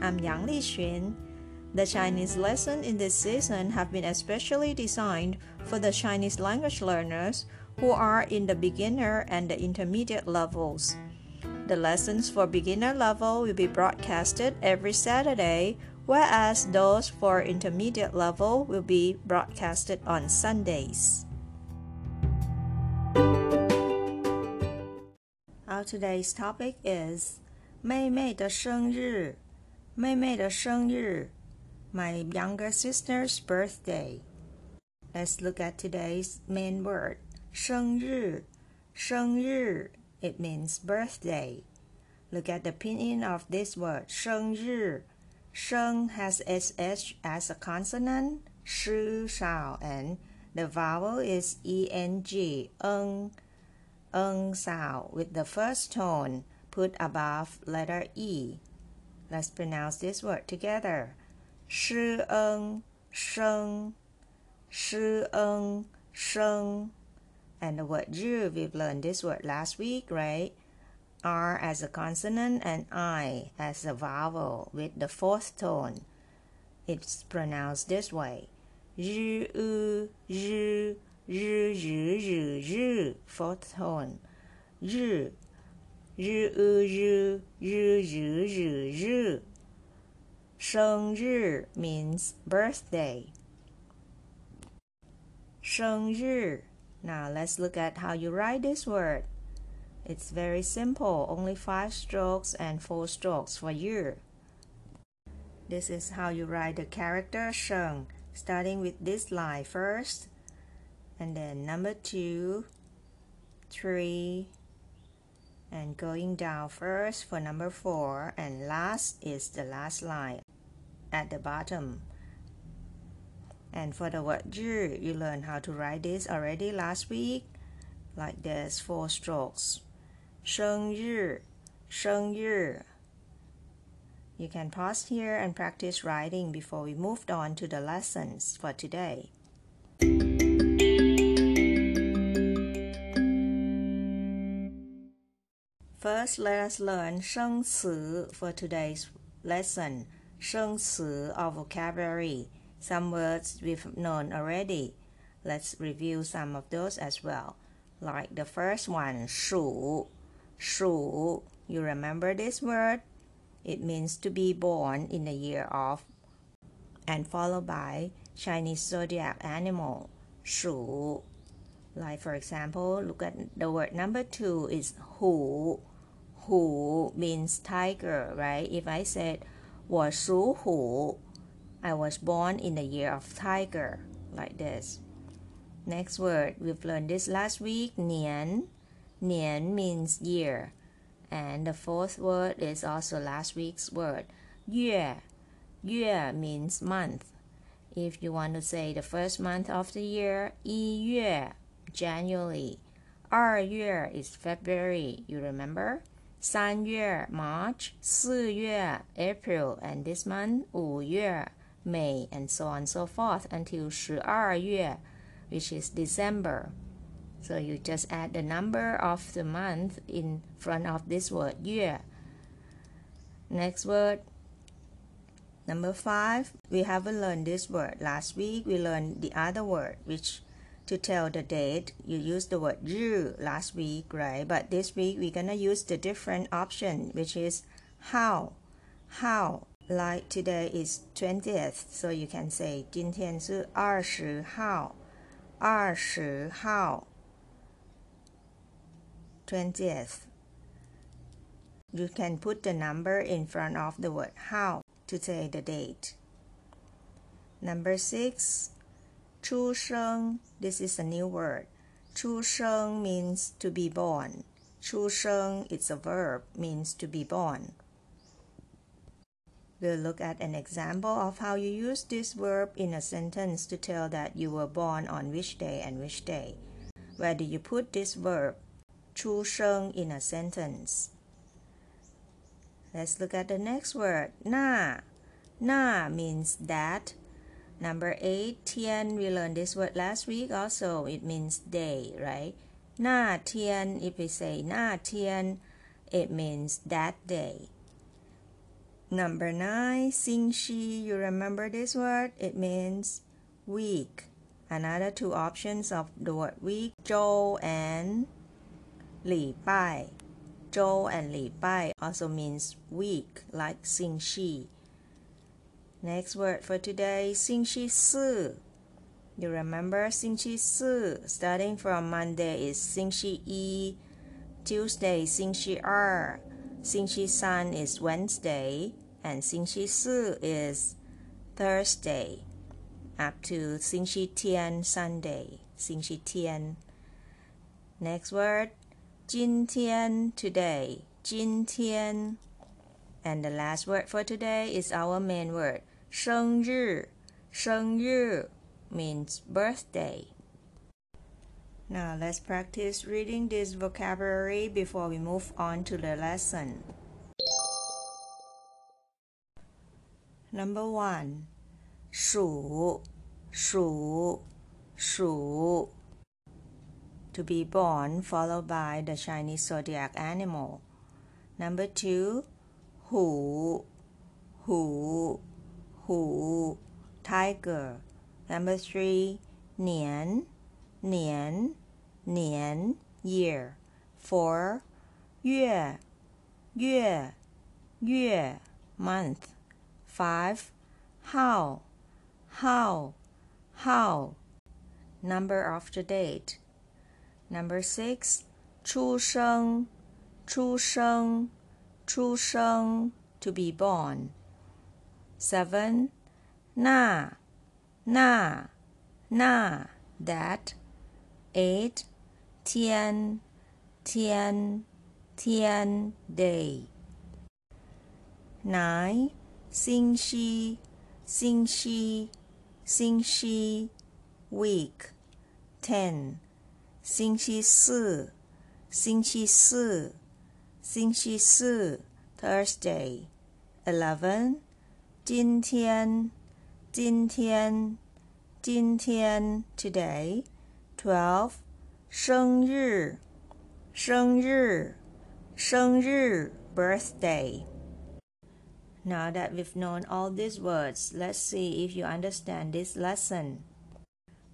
I'm Yang Lixun. The Chinese lesson in this season have been especially designed for the Chinese language learners who are in the beginner and the intermediate levels. The lessons for beginner level will be broadcasted every Saturday, whereas those for intermediate level will be broadcasted on Sundays. Our today's topic is 妹妹的生日， 妹妹的生日，my younger sister's birthday. Let's look at today's main word. 生日，生日 it means birthday. Look at the pinyin of this word. 生日，生 has sh as a consonant, shi shao, and the vowel is eng, eng eng sound with the first tone put above letter E. Let's pronounce this word together. Shi eng, sheng, shi eng, sheng. And the word zhi, we've learned this word last week, right? R as a consonant and I as a vowel with the fourth tone. It's pronounced this way. Zhi, u, zhi, 日日日日 fourth tone 日 日日日日日日生日 means birthday 生日 now let's look at how you write this word it's very simple only five strokes and four strokes for year this is how you write the character 生 starting with this line first and then number two, three, and going down first for number four, and last is the last line at the bottom. And for the word zhi, you learned how to write this already last week, like this, four strokes. 生日,生日. You can pause here and practice writing before we moved on to the lessons for today. First, let us learn sheng for today's lesson. 生词, our or vocabulary, some words we've known already. Let's review some of those as well. Like the first one, shu. Shu, you remember this word? It means to be born in the year of and followed by Chinese zodiac animal, shu. Like for example, look at the word number two is hu 虎 Hu means tiger, right? If I said 我属虎, I was born in the year of tiger, like this. Next word, we've learned this last week, nian. Nian means year. And the fourth word is also last week's word, yue. Yue means month. If you want to say the first month of the year, yue, January. 二月 is February, you remember? 三月 March, 四月 April, and this month 五月 May, and so on and so forth until 十二月 which is December. So you just add the number of the month in front of this word 月. Next word, number five. We haven't learned this word. Last week we learned the other word, which to tell the date. You used the word 日 last week, right? But this week we're gonna use the different option, which is hao. Hao like today is 20th, so you can say 今天是二十号，二十号 20th. You can put the number in front of the word hao to say the date. Number six, 出生 this is a new word. 出生 means to be born. 出生 it's a verb means to be born. We'll look at an example of how you use this verb in a sentence to tell that you were born on which day and which day. Where do you put this verb? 出生 in a sentence. Let's look at the next word. Na. Na means that. Number eight, tian. We learned this word last week also. It means day, right? Na tian. If we say na tian, it means that day. Number nine, xing shi. You remember this word? It means week. Another two options of the word week, zhou and li bai. Zhou and Li Bai also means week, like Xing Shi. Next word for today, Xing Shi Si. You remember Xing Shi Si? Starting from Monday is Xing Shi Yi. Tuesday, Xing Shi Er. Xing Shi San is Wednesday. And Xing Shi Si is Thursday. Up to Xing Shi Tian Sunday. Xing Shi Tian. Next word, 今天 today 今天 and the last word for today is our main word 生日生日 means birthday now let's practice reading this vocabulary before we move on to the lesson number one 鼠鼠鼠 to be born, followed by the Chinese zodiac animal. Number two, hu, hu, 虎 tiger. Number three, 年年年 year. Four, 月月月 month. Five, hao hao hao number of the date. Number six, 出生出生出生 to be born. Seven, na, na, na, that. Eight, tian, tian, tian, day. Nine, 星期,星期,星期, week. Ten, 星期四，星期四，星期四，Thursday。 Eleven，今天，今天，今天，Today。Twelve，生日，生日，生日，Birthday。Now that we've known all these words, let's see if you understand this lesson.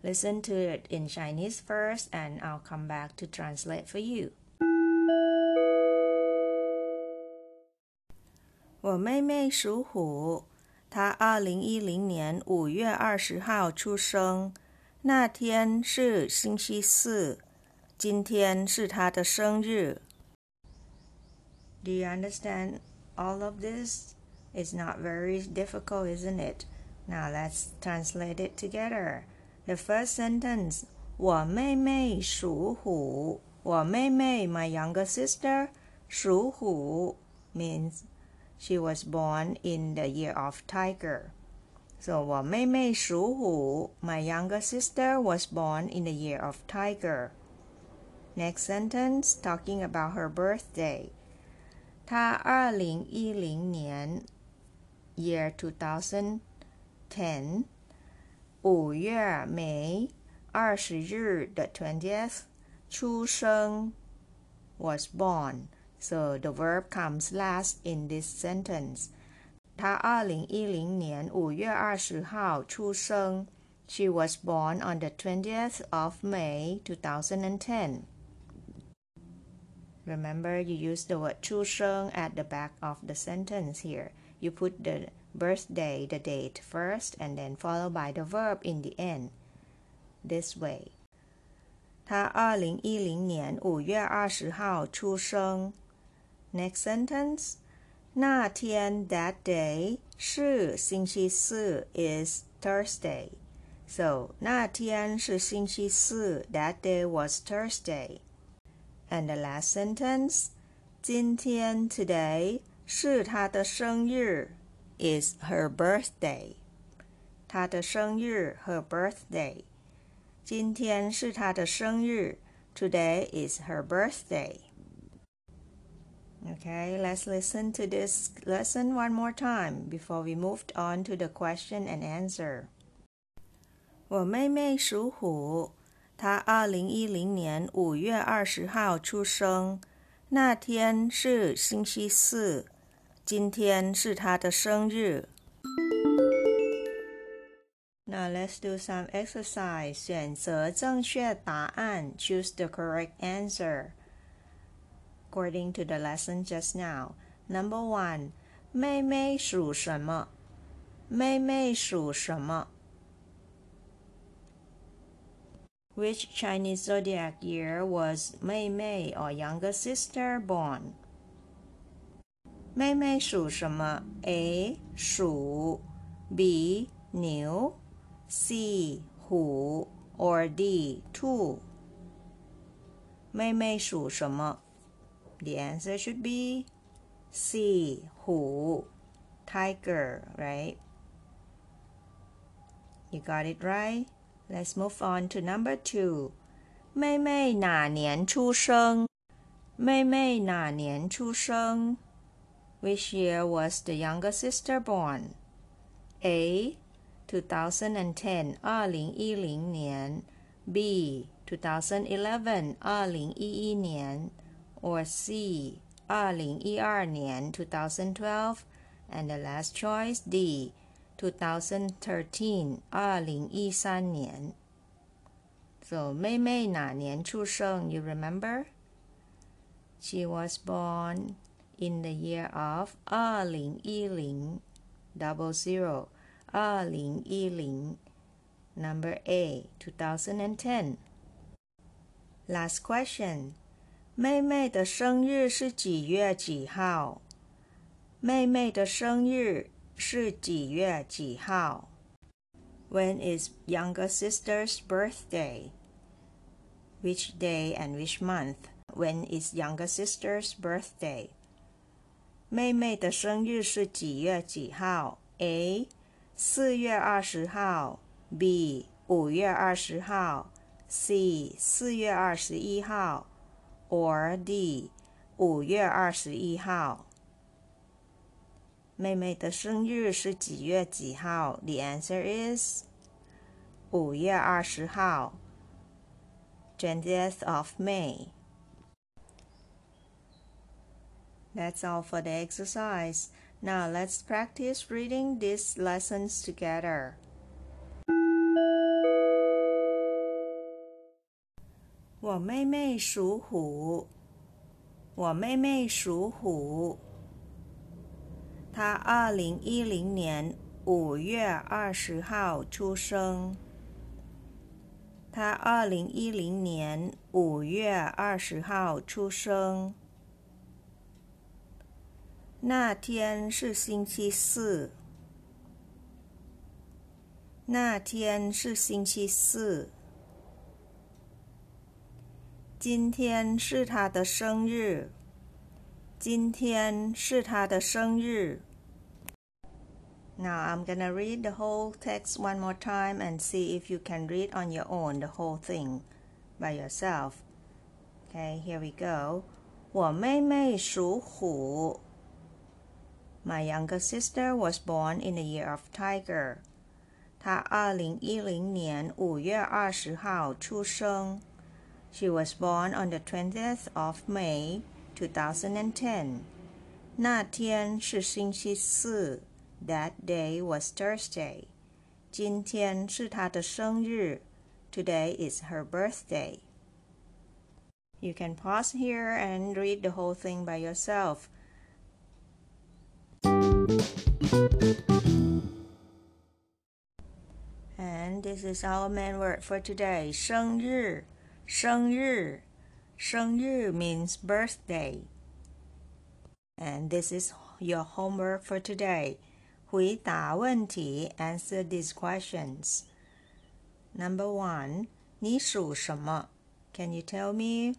Listen to it in Chinese first, and I'll come back to translate for you. 我妹妹属虎， 他二零一零年五月二十号出生，那天是星期四，今天是他的生日。Do you understand all of this? It's not very difficult, isn't it? Now let's translate it together. The first sentence 我妹妹属虎我妹妹 my younger sister 属虎 means she was born in the year of tiger. So 我妹妹属虎 my younger sister was born in the year of tiger. Next sentence talking about her birthday. 她二零一零年 year 2010五月每二十日 the twentieth 出生 was born. So the verb comes last in this sentence. 她二零一零年五月二十号出生。She was born on the 20th of May 2010. Remember, you use the word 出生 at the back of the sentence here. You put the birthday, the date first, and then followed by the verb in the end. This way. 他二零一零年五月二十号出生。 Next sentence. 那天 that day 是星期四 is Thursday. So 那天是星期四 that day was Thursday. And the last sentence. 今天 today 是他的生日 is her birthday. 她的生日 her birthday. 今天是她的生日 Today is her birthday. Okay, let's listen to this lesson one more time before we moved on to the question and answer. 我妹妹属虎，她二零一零年五月二十号出生，那天是星期四，今天是她的生日。Now let's do some exercise. 选择正确答案 Choose the correct answer. According to the lesson just now. Number one. 妹妹属什么？妹妹属什么？Which Chinese zodiac year was Mei Mei or younger sister born? 妹妹属什么？A 鼠，B 牛。C 虎 or D 兔？妹妹属什么 ？The answer should be C 虎 tiger, right? You got it right. Let's move on to number two. 妹妹哪年出生？妹妹哪年出生？Which year was the younger sister born? A 2010二零一零年，B 2011二零一一年 ，or C 二零一二年 2012 and the last choice D 2013二零一三年。So 妹妹哪年出生？You remember? She was born in the year of 二零一零 double zero 二零一零，Number A, 2010. Last question. 妹妹的生日是几月几号？妹妹的生日是几月几号？When is younger sister's birthday? Which day and which month? When is younger sister's birthday? 妹妹的生日是几月几号？A 四月二十号，B 五月二十号，C 四月二十一号 ，or D 五月二十一号。妹妹的生日是几月几号？The answer is 五月二十号，twentieth of May. That's all for the exercise. Now let's practice reading these lessons together. 我妹妹属虎，我妹妹属虎。她二零一零年五月二十号出生。她二零一零年五月二十号出生。那天是星期四。那天是星期四。今天是他的生日。今天是他的生日。Now I'm gonna read the whole text one more time and see if you can read on your own the whole thing by yourself. Okay, here we go. 我妹妹属虎。My younger sister was born in the year of tiger. 她二零一零年五月二十号出生。 She was born on the twentieth of May, two thousand and ten. 那天是星期四。That day was Thursday. 今天是她的生日。Today is her birthday. You can pause here and read the whole thing by yourself. And this is our main word for today. 生日, 生日,生日 means birthday. And this is your homework for today. 回答问题 answer these questions. Number one, 你属什么? Can you tell me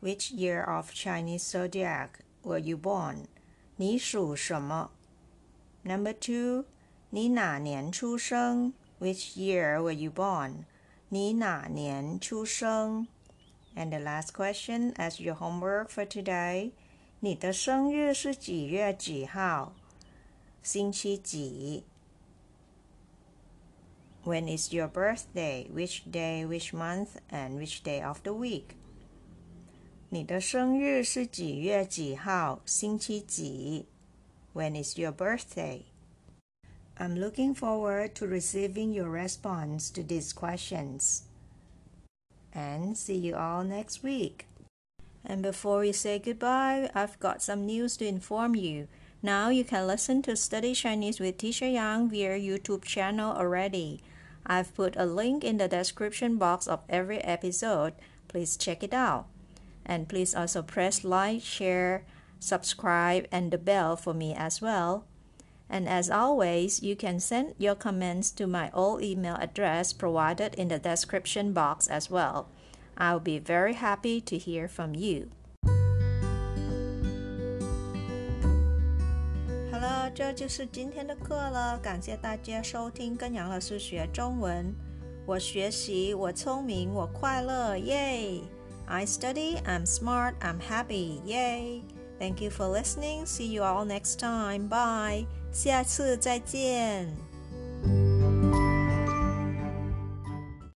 which year of Chinese zodiac were you born? 你属什么? Number two, 你哪年出生？Which year were you born? 你哪年出生？And the last question as your homework for today. 你的生日是几月几号？星期几？When is your birthday? Which day, which month, and which day of the week? 你的生日是几月几号？星期几？When is your birthday? I'm looking forward to receiving your response to these questions. And see you all next week. And before we say goodbye, I've got some news to inform you. Now you can listen to Study Chinese with Teacher Yang via YouTube channel already. I've put a link in the description box of every episode. Please check it out. And please also press like, share, subscribe, and the bell for me as well. And as always, you can send your comments to my old email address provided in the description box as well. I'll be very happy to hear from you. Hello，这就是今天的课了。感谢大家收听跟杨老师学中文。我学习，我聪明，我快乐，耶！I study, I'm smart, I'm happy, yay! Thank you for listening. See you all next time. Bye. 下次再见。